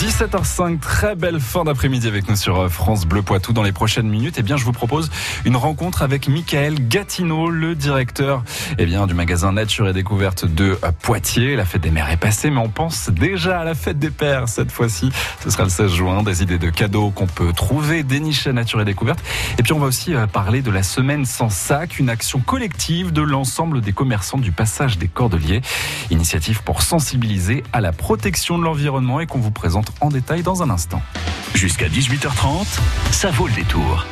17h05, très belle fin d'après-midi avec nous sur euh, France Bleu Poitou. Dans les prochaines minutes, eh bien, je vous propose une rencontre avec Michael Gatineau, le directeur eh bien, du magasin Nature et Découverte de euh, Poitiers. La fête des mères est passée, mais on pense déjà à la fête des pères cette fois-ci. Ce sera le 16 juin, des idées de cadeaux qu'on peut trouver, dénicher à Nature et Découverte. Et puis, on va aussi euh, parler de la semaine sans sac, une action collective de l'ensemble des commerçants du passage des Cordeliers. Initiative pour sensibiliser à la protection de l'environnement et qu'on vous présente en détail dans un instant. Jusqu'à 18h30, ça vaut le détour.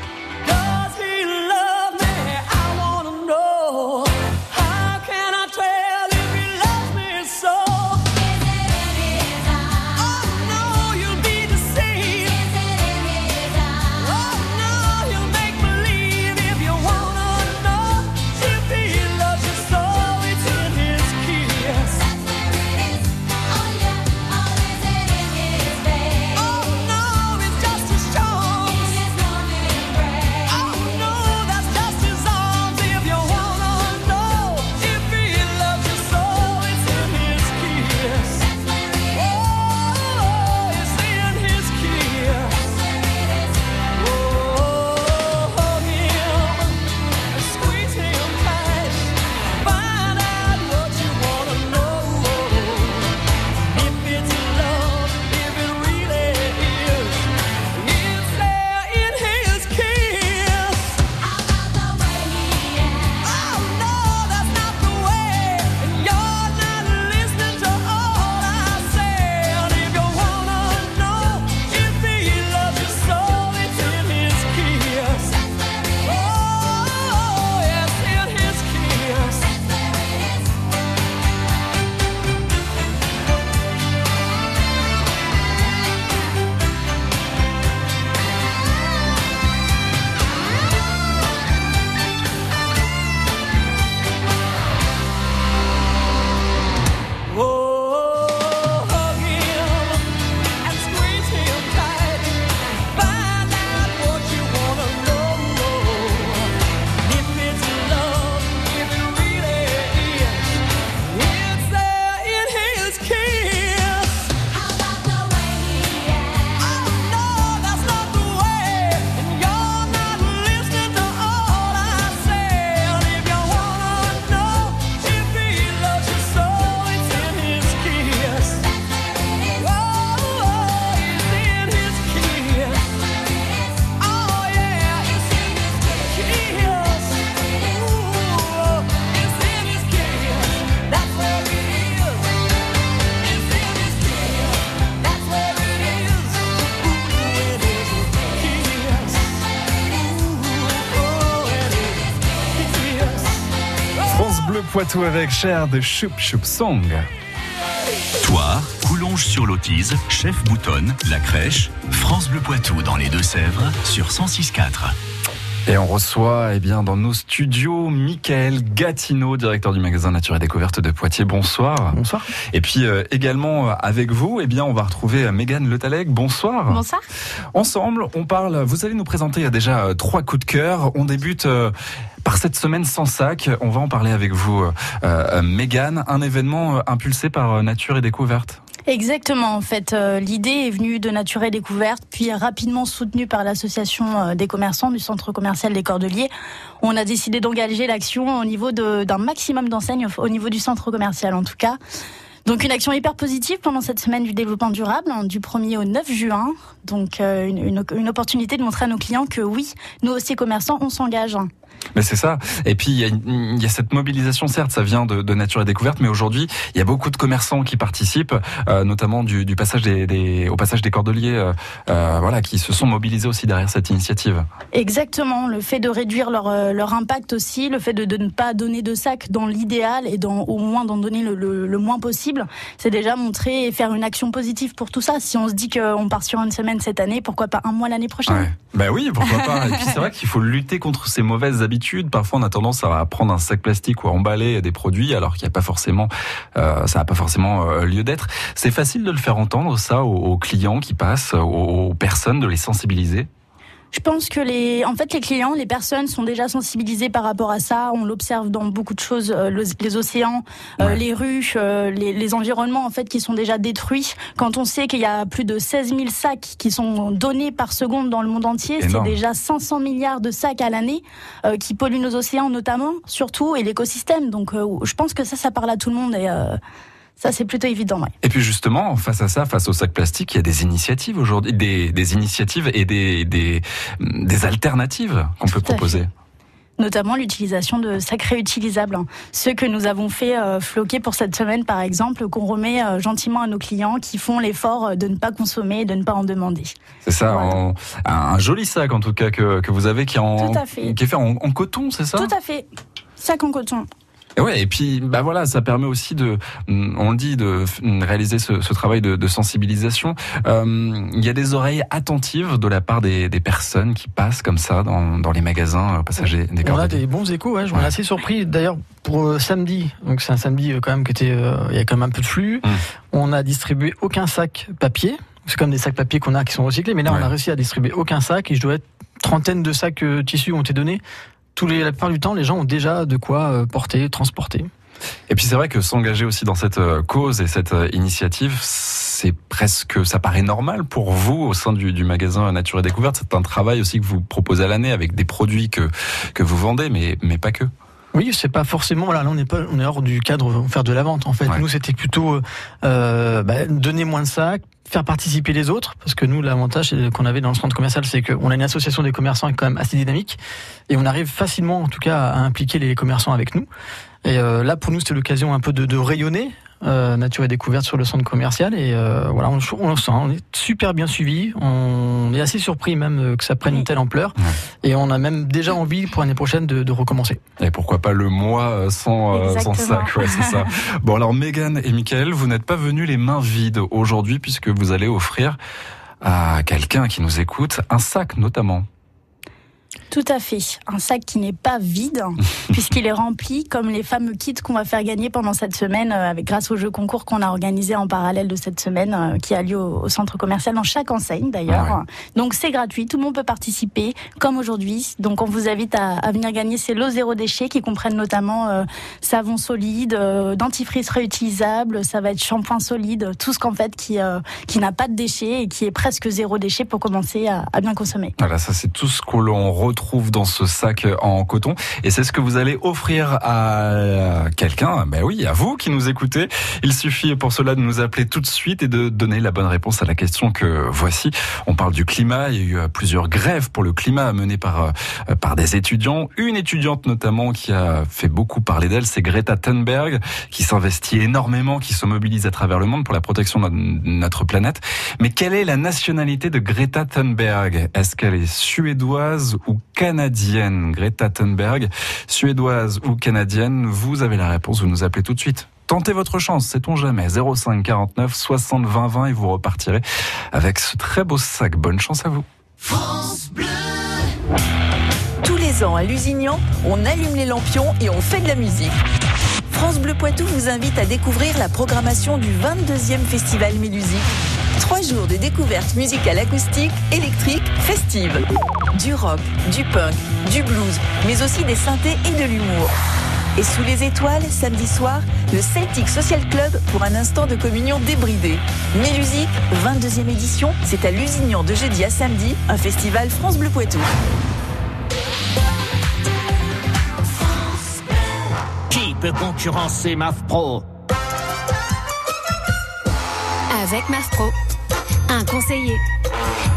Poitou avec Cher de Choup Choup Song. Toi, Coulonge sur l'Autise, Chef Boutonne, La Crèche, France Bleu Poitou dans les Deux-Sèvres sur 106.4. Et on reçoit eh bien, dans nos studios Michael Gatineau, directeur du magasin Nature et Découverte de Poitiers. Bonsoir. Bonsoir. Et puis euh, également euh, avec vous, eh bien, on va retrouver euh, Mégane Le Talec. Bonsoir. Bonsoir. Ensemble, on parle, vous allez nous présenter il y a déjà trois coups de cœur. On débute par cette semaine sans sac. On va en parler avec vous, euh, Mégane. Un événement impulsé par Nature et Découverte. Exactement. En fait, euh, l'idée est venue de Nature et Découverte, puis rapidement soutenue par l'association euh, des commerçants du centre commercial des Cordeliers. On a décidé d'engager l'action au niveau d'un maximum d'enseignes, au niveau du centre commercial en tout cas. Donc une action hyper positive pendant cette semaine du développement durable, hein, du 1er au 9 juin. Donc euh, une, une, une, opportunité de montrer à nos clients que oui, nous aussi commerçants, on s'engage. Mais c'est ça. Et puis il y, a, il y, a, cette mobilisation, certes, ça vient de, de, Nature et Découverte, mais aujourd'hui il y a beaucoup de commerçants qui participent, euh, notamment du, du, passage des, des, au passage des Cordeliers, euh, euh, voilà, qui se sont mobilisés aussi derrière cette initiative. Exactement. Le fait de réduire leur, leur impact aussi, le fait de, de ne pas donner de sacs dans l'idéal et dans, au moins d'en donner le, le, le, moins possible, c'est déjà montrer et faire une action positive pour tout ça. Si on se dit qu'on part sur une semaine cette année, pourquoi pas un mois l'année prochaine? Ouais. Ben oui, pourquoi pas. et puis c'est vrai qu'il faut lutter contre ces mauvaises Parfois, on a tendance à prendre un sac plastique ou à emballer des produits alors qu'il n'y a pas forcément, euh, ça n'a pas forcément euh, lieu d'être. C'est facile de le faire entendre ça aux, clients qui passent, aux personnes, de les sensibiliser? Je pense que les, en fait, les clients, les personnes sont déjà sensibilisées par rapport à ça. On l'observe dans beaucoup de choses, euh, les océans, euh, les rues, euh, les, les, environnements en fait qui sont déjà détruits. Quand on sait qu'il y a plus de 16 000 sacs qui sont donnés par seconde dans le monde entier, c'est déjà 500 milliards de sacs à l'année qui polluent nos océans notamment, surtout et l'écosystème. Donc, je pense que ça, ça parle à tout le monde et ça, c'est plutôt évident. Ouais. Et puis justement, face à ça, face au sac plastique, il y a des initiatives aujourd'hui, des, des, initiatives et des, des, des alternatives qu'on peut proposer notamment l'utilisation de sacs réutilisables. Ceux que nous avons fait euh, floquer pour cette semaine, par exemple, qu'on remet euh, gentiment à nos clients qui font l'effort de ne pas consommer et de ne pas en demander. C'est ça, un joli sac en tout cas que, que vous avez qui, en, qui est fait en, en coton, c'est ça? Tout à fait. Sac en coton. Et ouais, et puis bah voilà, ça permet aussi de, mm, on le dit, de réaliser ce, ce travail de, de sensibilisation. Euh, il y a des oreilles attentives de la part des, des personnes qui passent comme ça dans, dans les magasins euh, passagers. Des on a des bons échos, ouais, je suis assez surpris. D'ailleurs, pour euh, samedi, donc c'est un samedi quand même qui était, il y a quand même un peu de flux. Hum. On a distribué aucun sac papier. C'est comme des sacs papier qu'on a qui sont recyclés, mais là on a réussi à distribuer aucun sac et je dois être trentaine de sacs tissus ont été donnés tous les, la plupart du temps, les gens ont déjà de quoi euh, porter, transporter. Et puis c'est vrai que s'engager aussi dans cette euh, cause et cette euh, initiative, c'est presque, ça paraît normal pour vous au sein du, du magasin Nature et Découverte. C'est un travail aussi que vous proposez à l'année avec des produits que que vous vendez, mais mais pas que. Oui, c'est pas forcément. Voilà, là on n'est pas, on est hors du cadre faire de la vente. En fait, nous c'était plutôt euh, bah, donner moins de sacs, faire participer les autres, parce que nous l'avantage qu'on avait dans le centre commercial, c'est qu'on a une association des commerçants quand même assez dynamique, et on arrive facilement, en tout cas, à impliquer les commerçants avec nous. Et euh, là, pour nous, c'était l'occasion un peu de rayonner euh, Nature et Découverte sur le centre commercial. Et euh, voilà, on, on, sent, on est super bien suivi. On est assez surpris même euh, que ça prenne une telle ampleur. Et on a même déjà envie pour l'année prochaine de, de, recommencer. Et pourquoi pas le mois sans, sans sac ouais, c'est ça. Bon alors Megan et Michael, vous n'êtes pas venus les mains vides aujourd'hui puisque vous allez offrir à quelqu'un qui nous écoute un sac notamment. Tout à fait. Un sac qui n'est pas vide, puisqu'il est rempli comme les fameux kits qu'on va faire gagner pendant cette semaine, euh, avec grâce au jeu concours qu'on a organisé en parallèle de cette semaine, euh, qui a lieu au, centre commercial dans chaque enseigne d'ailleurs. Ah Donc c'est gratuit, tout le monde peut participer, comme aujourd'hui. Donc on vous invite à, venir gagner ces lots zéro déchet qui comprennent notamment euh, savon solide, dentifrice réutilisable, ça va être shampoing solide, tout ce qu'en fait qui qui n'a pas de déchets et qui est presque zéro déchet pour commencer à, à bien consommer. Voilà, ça c'est tout ce qu'on retrouve dans ce sac en coton. Et c'est ce que vous allez offrir à quelqu'un, ben oui, à vous qui nous écoutez. Il suffit pour cela de nous appeler tout de suite et de donner la bonne réponse à la question que voici. On parle du climat. Il y a eu euh, plusieurs grèves pour le climat menées par, euh, par des étudiants. Une étudiante notamment qui a fait beaucoup parler d'elle, c'est Greta Thunberg, qui s'investit énormément, qui se mobilise à travers le monde pour la protection de notre planète. Mais quelle est la nationalité de Greta Thunberg? Est-ce qu'elle est suédoise ou canadienne, Greta Thunberg, suédoise ou canadienne Vous avez la réponse, vous nous appelez tout de suite. Tentez votre chance, sait-on jamais. 05 49 60 20 20 et vous repartirez avec ce très beau sac. Bonne chance à vous. France Bleu Tous les ans à Lusignan, on allume les lampions et on fait de la musique. France Bleu Poitou vous invite à découvrir la programmation du 22e Festival Mélusique Trois jours de découverte musicale acoustique, électrique, festive. Du rock, du punk, du blues, mais aussi des synthés et de l'humour. Et sous les étoiles, samedi soir, le Celtic Social Club pour un instant de communion débridée. Mélusique, 22e édition, c'est à Lusignan de jeudi à samedi, un festival France Bleu Poitou. Qui peut concurrencer MAF Pro? Avec MAF Pro un conseiller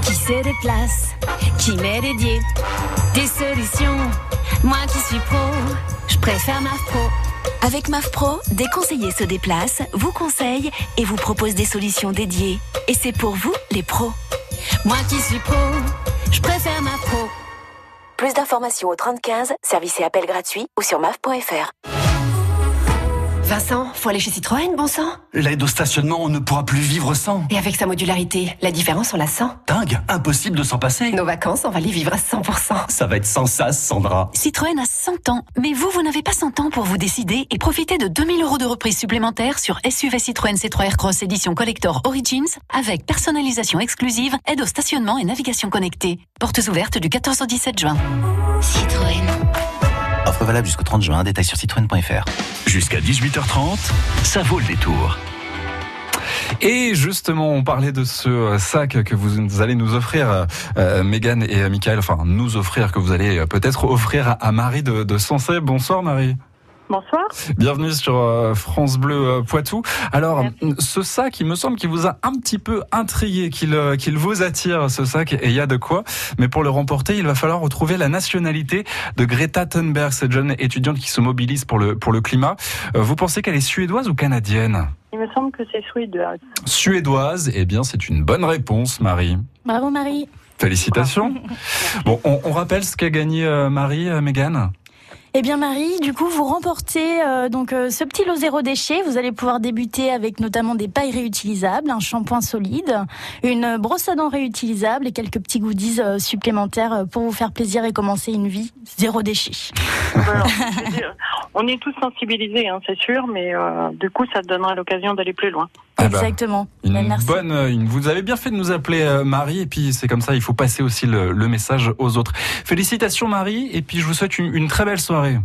qui se déplace, qui m'est dédié. Des solutions, moi qui suis pro, je préfère MAF Pro. Avec MAF Pro, des conseillers se déplacent, vous conseillent et vous proposent des solutions dédiées. Et c'est pour vous, les pros. Moi qui suis pro, je préfère MAF Pro. Plus d'informations au 3015, service et appel gratuit ou sur maf.fr. Vincent, faut aller chez Citroën, bon sang L'aide au stationnement, on ne pourra plus vivre sans. Et avec sa modularité, la différence, on la sent Dingue, impossible de s'en passer. Nos vacances, on va les vivre à 100%. Ça va être sans sas, Sandra. Citroën a 100 ans, mais vous, vous n'avez pas 100 ans pour vous décider et profiter de 2000 euros de reprise supplémentaire sur SUV Citroën C3 Cross édition Collector Origins avec personnalisation exclusive, aide au stationnement et navigation connectée. Portes ouvertes du 14 au 17 juin. Citroën. Valable jusqu'au 30 juin. Détails sur citroën.fr. Jusqu'à 18h30, ça vaut le détour. Et justement, on parlait de ce euh, sac que vous allez nous offrir, euh, Megan et Michael, enfin nous offrir, que vous allez euh, peut-être offrir à, Marie de, de. Bonsoir Marie. Bonsoir. Bienvenue sur euh, France Bleu euh, Poitou. Alors, ce sac, il me semble qu'il vous a un petit peu intrigué, qu'il euh, qu'il vous attire, ce sac, et il y a de quoi. Mais pour le remporter, il va falloir retrouver la nationalité de Greta Thunberg, cette jeune étudiante qui se mobilise pour le, pour le climat. Vous pensez qu'elle est suédoise ou canadienne? Il me semble que c'est suédoise. Suédoise, eh bien, c'est une bonne réponse, Marie. Bravo Marie. Félicitations. Bon, on, on rappelle ce qu'a gagné Marie, Mégane eh bien Marie, du coup vous remportez euh, donc euh, ce petit lot zéro déchet. Vous allez pouvoir débuter avec notamment des pailles réutilisables, un shampoing solide, une brosse à dents réutilisable et quelques petits goodies euh, supplémentaires pour vous faire plaisir et commencer une vie zéro déchet. Voilà. On est tous sensibilisés, hein, c'est sûr, mais du coup ça te donnera l'occasion d'aller plus loin. Eh ben, Exactement. Une Ben, merci. bonne, une- vous avez bien fait de nous appeler euh, Marie, et puis c'est comme ça, il faut passer aussi le, le message aux autres. Félicitations Marie, et puis je vous souhaite une, une très belle soirée.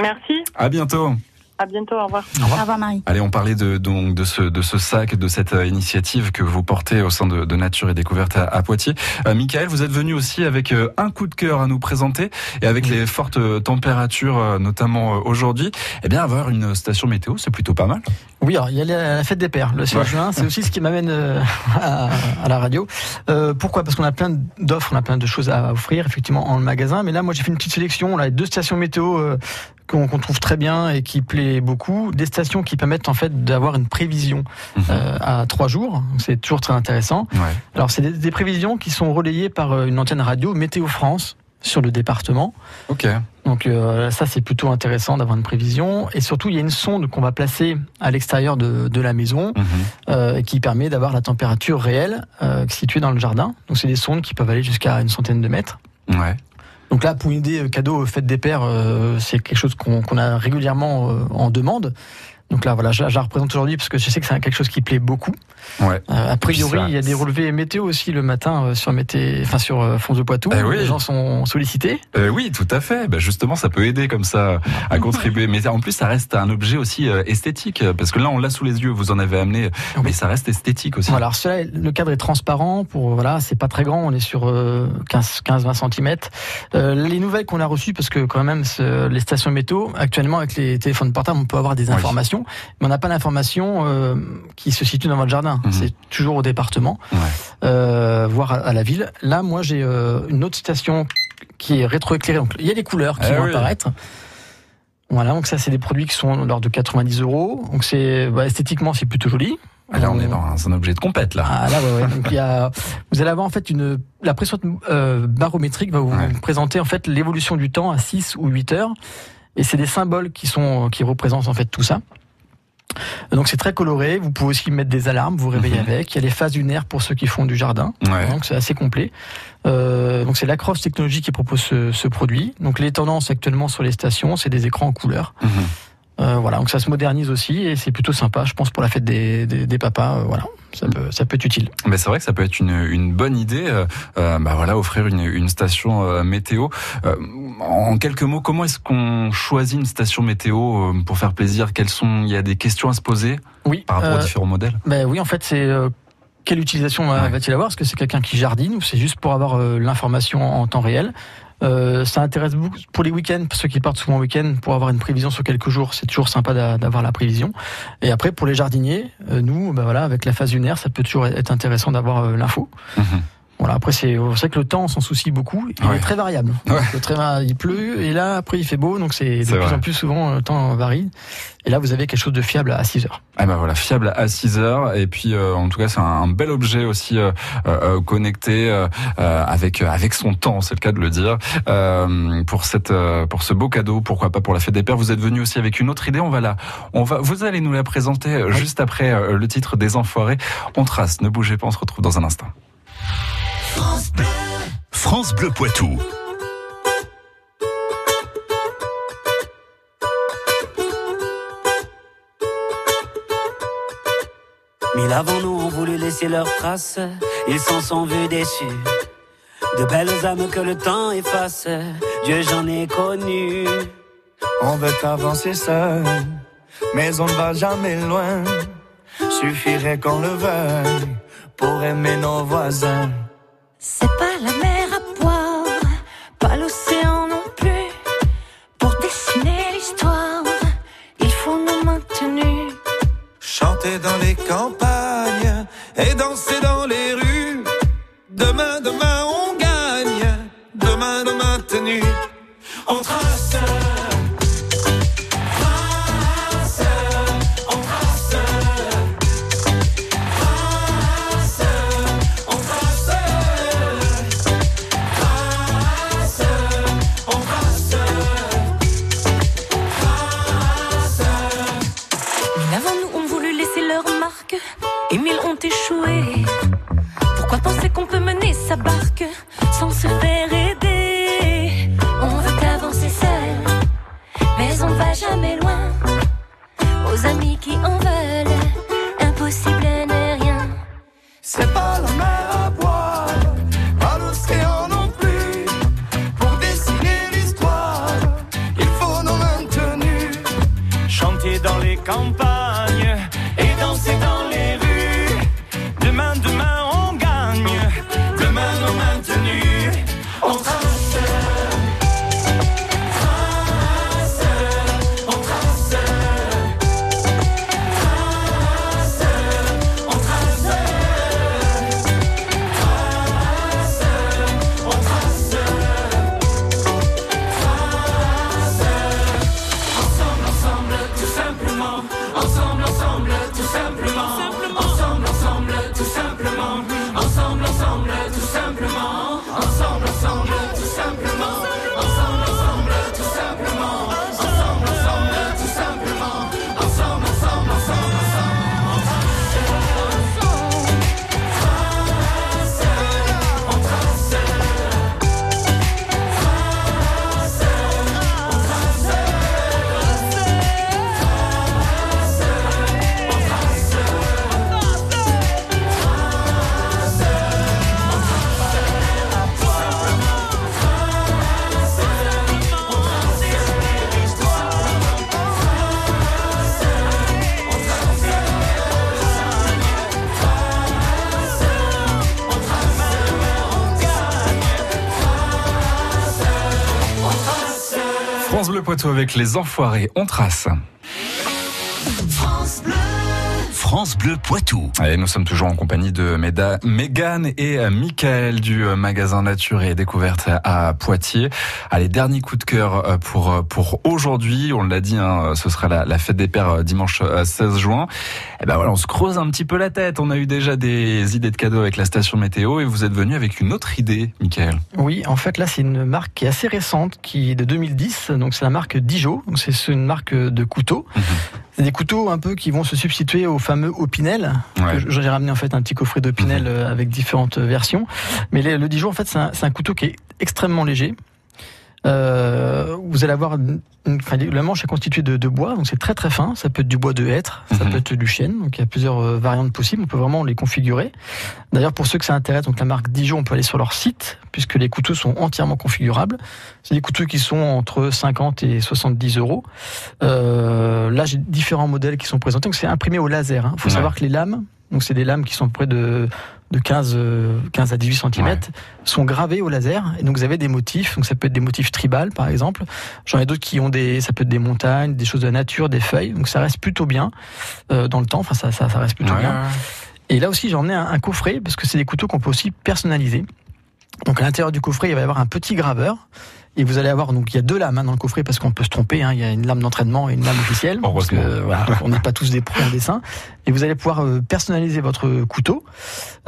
Merci, À bientôt. À bientôt, au revoir. Au revoir Marie. Allez, on parlait de, donc, de, ce, de ce sac, de cette euh, initiative que vous portez au sein de, de Nature et Découverte à, à Poitiers. Euh, Michael, vous êtes venu aussi avec euh, un coup de cœur à nous présenter et avec les fortes euh, températures, euh, notamment euh, aujourd'hui, eh bien avoir une station météo, c'est plutôt pas mal. Oui, alors il y a la la fête des pères le 16 Ouais. juin. C'est aussi ce qui m'amène euh, à, à la radio. Euh, pourquoi? Parce qu'on a plein d'offres, on a plein de choses à offrir effectivement en magasin. Mais là, moi, j'ai fait une petite sélection. On a deux stations météo euh, qu'on trouve très bien et qui plaît beaucoup. Des stations qui permettent en fait d'avoir une prévision euh, à trois jours. C'est toujours très intéressant. Ouais. Alors, c'est des, des prévisions qui sont relayées par euh, une antenne radio Météo France sur le département. Ok. Donc euh, ça c'est plutôt intéressant d'avoir une prévision et surtout il y a une sonde qu'on va placer à l'extérieur de, de la maison Mhm. euh, qui permet d'avoir la température réelle située dans le jardin. Donc c'est des sondes qui peuvent aller jusqu'à une centaine de mètres. Ouais. Donc là pour une idée euh, cadeau euh, fête des pères euh, c'est quelque chose qu'on a régulièrement en demande. Donc là voilà je, la- je la représente aujourd'hui parce que je sais que c'est quelque chose qui plaît beaucoup. Ouais. Euh, a priori, il y a des relevés météo aussi le matin euh, sur mété... enfin sur euh, France de Poitou. Eh oui. Les gens sont sollicités. Euh, oui, tout à fait. Bah, justement, ça peut aider comme ça à contribuer. Mais en plus, ça reste un objet aussi esthétique, parce que là, on l'a sous les yeux. Vous en avez amené, mais ça reste esthétique aussi. Voilà, alors cela, le cadre est transparent. Pour voilà, c'est pas très grand. On est sur euh, 15-20 cm. les nouvelles qu'on a reçues, parce que quand même, les stations météo, actuellement avec les téléphones portables, on peut avoir des Oui. Mais on n'a pas l'information euh, qui se situe dans votre jardin. Mhm. C'est toujours au département, Ouais. euh, voire à, à la ville. Là, moi, j'ai euh, une autre station qui est rétroéclairée. Donc, il y a les couleurs qui Ah vont oui. apparaître. Voilà, donc ça, c'est des produits qui sont l'ordre de 90 euros. Donc c'est bah, esthétiquement, c'est plutôt joli. Ah, Là, on est dans un, objet de compète, là. Ah là, ouais, ouais. Donc, il y a, vous allez avoir en fait une la pression euh, barométrique va vous Ouais. présenter en fait l'évolution du temps à 6 ou 8 heures et c'est des symboles qui sont qui représentent en fait tout ça. Donc c'est très coloré, vous pouvez aussi mettre des alarmes, vous réveiller Mhm. avec, il y a les phases lunaires pour ceux qui font du jardin. Ouais. Donc c'est assez complet. Euh, donc c'est Lacrosse Technologies qui propose ce, ce produit. Donc les tendances actuellement sur les stations, c'est des écrans en couleur. Mhm. Euh, voilà, donc ça se modernise aussi et c'est plutôt sympa, je pense pour la fête des, des, des papas. euh, voilà, ça peut ça peut être utile. Mais c'est vrai que ça peut être une, une bonne idée. euh, euh, bah voilà, offrir une, une station euh, météo. Euh, en quelques mots, comment est-ce qu'on choisit une station météo pour faire plaisir? Quelles sont Il y a des questions à se poser Oui. par rapport aux différents modèles? Ben oui, en fait, c'est quelle utilisation Ouais. va-t-il avoir? Est-ce que c'est quelqu'un qui jardine ou c'est juste pour avoir l'information en temps réel? Euh, ça intéresse beaucoup pour les week-ends, ceux qui partent souvent en week-end, pour avoir une prévision sur quelques jours, c'est toujours sympa d'a- d'avoir la prévision. Et après, pour les jardiniers, euh, nous, ben voilà, avec la phase lunaire, ça peut toujours être intéressant d'avoir euh, l'info. Mhm. Voilà, après c'est vrai que le temps on s'en soucie beaucoup, il Ouais. est très variable. Ouais. Le il pleut et là après il fait beau, donc c'est de plus vrai. en plus souvent le temps varie. Et là vous avez quelque chose de fiable à 6 heures. Ah ben voilà, fiable à 6 heures et puis euh, en tout cas c'est un, un bel objet aussi euh, euh, connecté euh, euh, avec avec son temps, c'est le cas de le dire. Euh, pour cette euh, pour ce beau cadeau, pourquoi pas pour la fête des pères, vous êtes venu aussi avec une autre idée, on va la on va vous allez nous la présenter euh, juste après euh, le titre des enfoirés. On trace, ne bougez pas, on se retrouve dans un instant. France Bleu Poitou. Mille avant nous ont voulu laisser leurs traces, ils s'en sont vus déçus. De belles âmes que le temps efface, Dieu j'en ai connu. On veut avancer seul, mais on ne va jamais loin. Suffirait qu'on le veuille pour aimer nos voisins. C'est pas la mer à boire, pas l'océan non plus. Pour dessiner l'histoire, il faut nos maintenus. Chanter dans les campagnes et danser dans les rues. Demain, demain, sans se Avec les enfoirés, on trace. France Bleu Poitou. Et nous sommes toujours en compagnie de Méda, Mégane et euh, Michael du euh, magasin Nature et Découverte à Poitiers. Allez, dernier coup de cœur euh, pour pour aujourd'hui. On l'a dit, hein, ce sera la, la fête des pères dimanche euh, 16 juin. Et ben voilà, on se creuse un petit peu la tête. On a eu déjà des idées de cadeaux avec la station météo et vous êtes venu avec une autre idée, Michael. Oui, en fait là c'est une marque qui est assez récente, qui est de 2010. Donc c'est la marque Dijon. Donc c'est une marque de couteaux. C'est des couteaux un peu qui vont se substituer au fameux Opinel. Ouais. que J'en ai ramené en fait un petit coffret d'Opinel euh, avec différentes versions. Mais les- le Dijon en fait c'est un, c'est un couteau qui est extrêmement léger. Euh, vous allez avoir enfin, la manche est constituée de, de bois, donc c'est très très fin. Ça peut être du bois de hêtre, ça peut être du chêne. Donc il y a plusieurs euh, variantes possibles. On peut vraiment les configurer. D'ailleurs, pour ceux que ça intéresse, donc la marque Dijon, on peut aller sur leur site puisque les couteaux sont entièrement configurables. C'est des couteaux qui sont entre 50 et 70 euros. Euh, là, j'ai différents modèles qui sont présentés. Donc c'est imprimé au laser. Il faut Ouais. savoir que les lames, donc c'est des lames qui sont près de de 15, euh, 15 à 18 cm sont gravées au laser. Et donc vous avez des motifs. Donc ça peut être des motifs tribales par exemple. J'en ai d'autres qui ont des ça peut être des montagnes des choses de la nature des feuilles. Donc ça reste plutôt bien euh, dans le temps. Enfin ça, ça, ça reste plutôt Ouais, bien. Et là aussi, j'ai emmené un, un coffret parce que c'est des couteaux qu'on peut aussi personnaliser. Donc à l'intérieur du coffret, il va y avoir un petit graveur. Et vous allez avoir donc il y a deux lames hein, dans le coffret parce qu'on peut se tromper. Hein, il y a une lame d'entraînement et une lame officielle. Parce que, voilà, on n'est pas tous des pros en dessin. Et vous allez pouvoir euh, personnaliser votre couteau.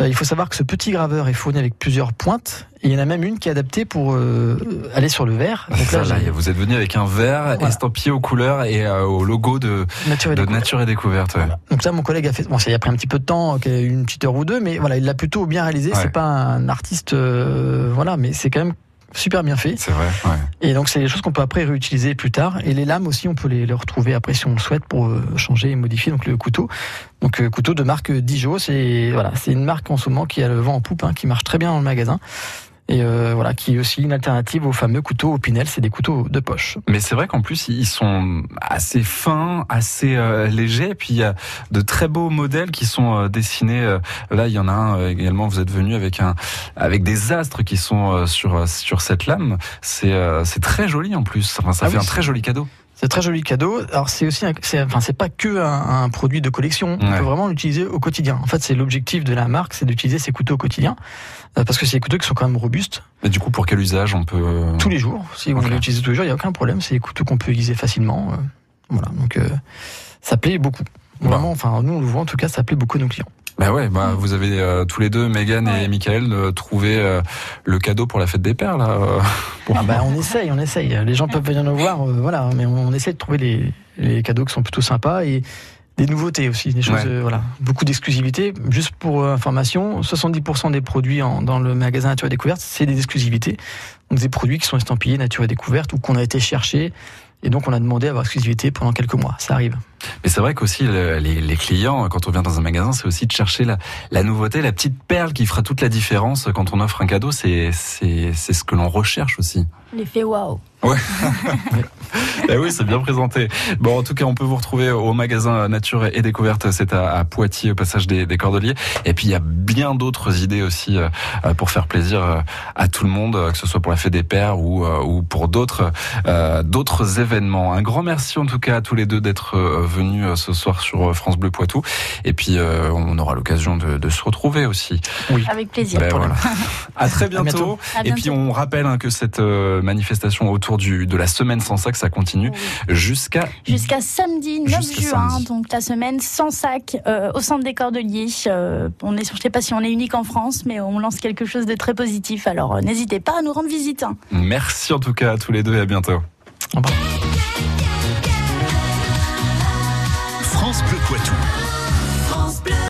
Euh, il faut savoir que ce petit graveur est fourni avec plusieurs pointes. Et il y en a même une qui est adaptée pour euh, aller sur le verre. Donc là, là, vous êtes venu avec un verre estampillé aux couleurs et euh, au logo de Nature et de Découverte. Nature et Découverte. ouais. Donc ça, mon collègue a fait. Bon, ça y a pris un petit peu de temps, une petite heure ou deux, mais voilà, il l'a plutôt bien réalisé. Ouais. C'est pas un artiste, euh, voilà, mais c'est quand même super bien fait. C'est vrai. ouais. Et donc c'est des choses qu'on peut après réutiliser plus tard. Et les lames aussi, on peut les, les retrouver après si on le souhaite pour euh, changer et modifier donc le couteau. Donc euh, couteau de marque Dijon, c'est voilà, c'est une marque en ce moment qui a le vent en poupe, hein, qui marche très bien dans le magasin. Et euh, voilà, qui est aussi une alternative aux fameux couteaux au Pinel, c'est des couteaux de poche. Mais c'est vrai qu'en plus ils sont assez fins, assez euh, légers, et puis il y a de très beaux modèles qui sont euh, dessinés. là, il y en a un également. Vous êtes venu avec un avec des astres qui sont sur sur cette lame. C'est euh, c'est très joli en plus. Enfin, ça Ah fait oui, un très joli cadeau. C'est un très joli cadeau. Alors c'est aussi, c'est, enfin c'est pas que un, un produit de collection. On Ouais. peut vraiment l'utiliser au quotidien. En fait, c'est l'objectif de la marque, c'est d'utiliser ces couteaux au quotidien, euh, parce que c'est des couteaux qui sont quand même robustes. Mais du coup, pour quel usage on peut euh, Tous les jours. Si vous voulez l'utiliser tous les jours, il y a aucun problème. C'est des couteaux qu'on peut utiliser facilement. euh, voilà. Donc euh, ça plaît beaucoup. Vraiment. Enfin, nous on le voit en tout cas, ça plaît beaucoup à nos clients. Bah ouais, bah vous avez euh, tous les deux, Megan et Michael, euh, trouvé euh, le cadeau pour la fête des pères là. euh, Ah bah, on essaye, on essaye. Les gens peuvent venir nous voir, euh, voilà, mais on, on essaie de trouver les, les cadeaux qui sont plutôt sympas et des nouveautés aussi, des choses, Ouais. euh, voilà, beaucoup d'exclusivité. Juste pour information, 70% des produits en- dans le magasin Nature et Découverte, c'est des exclusivités. Donc des produits qui sont estampillés Nature et Découverte ou qu'on a été chercher. Et donc on a demandé à avoir exclusivité pendant quelques mois. Ça arrive. Mais c'est vrai qu'aussi le- les, les clients, quand on vient dans un magasin, c'est aussi de chercher la, la nouveauté, la petite perle qui fera toute la différence quand on offre un cadeau. C'est c'est c'est ce que l'on recherche aussi. L'effet waouh. Ouais. Eh oui, c'est bien présenté. Bon, en tout cas, on peut vous retrouver au magasin Nature et Découverte. C'est à, à Poitiers, au passage des, des Cordeliers. Et puis, il y a bien d'autres idées aussi euh, pour faire plaisir euh, à tout le monde, euh, que ce soit pour la fête des pères ou, euh, ou pour d'autres euh, d'autres événements. Un grand merci en tout cas à tous les deux d'être euh, venus euh, ce soir sur euh, France Bleu Poitou. Et puis, euh, on aura l'occasion de, de se retrouver aussi. Oui. Avec plaisir. Ben voilà. À très bientôt. bientôt. À Et puis on rappelle hein, que cette euh, manifestation autour du, de la semaine sans sac, ça continue jusqu'à Jusqu'à samedi 9 Jusqu'à juin, samedi. donc la semaine sans sac euh, au centre des Cordeliers. Euh, on est, je ne sais pas si on est unique en France, mais on lance quelque chose de très positif. Alors euh, n'hésitez pas à nous rendre visite. hein. Merci en tout cas à tous les deux et à bientôt. France Bleu Poitou.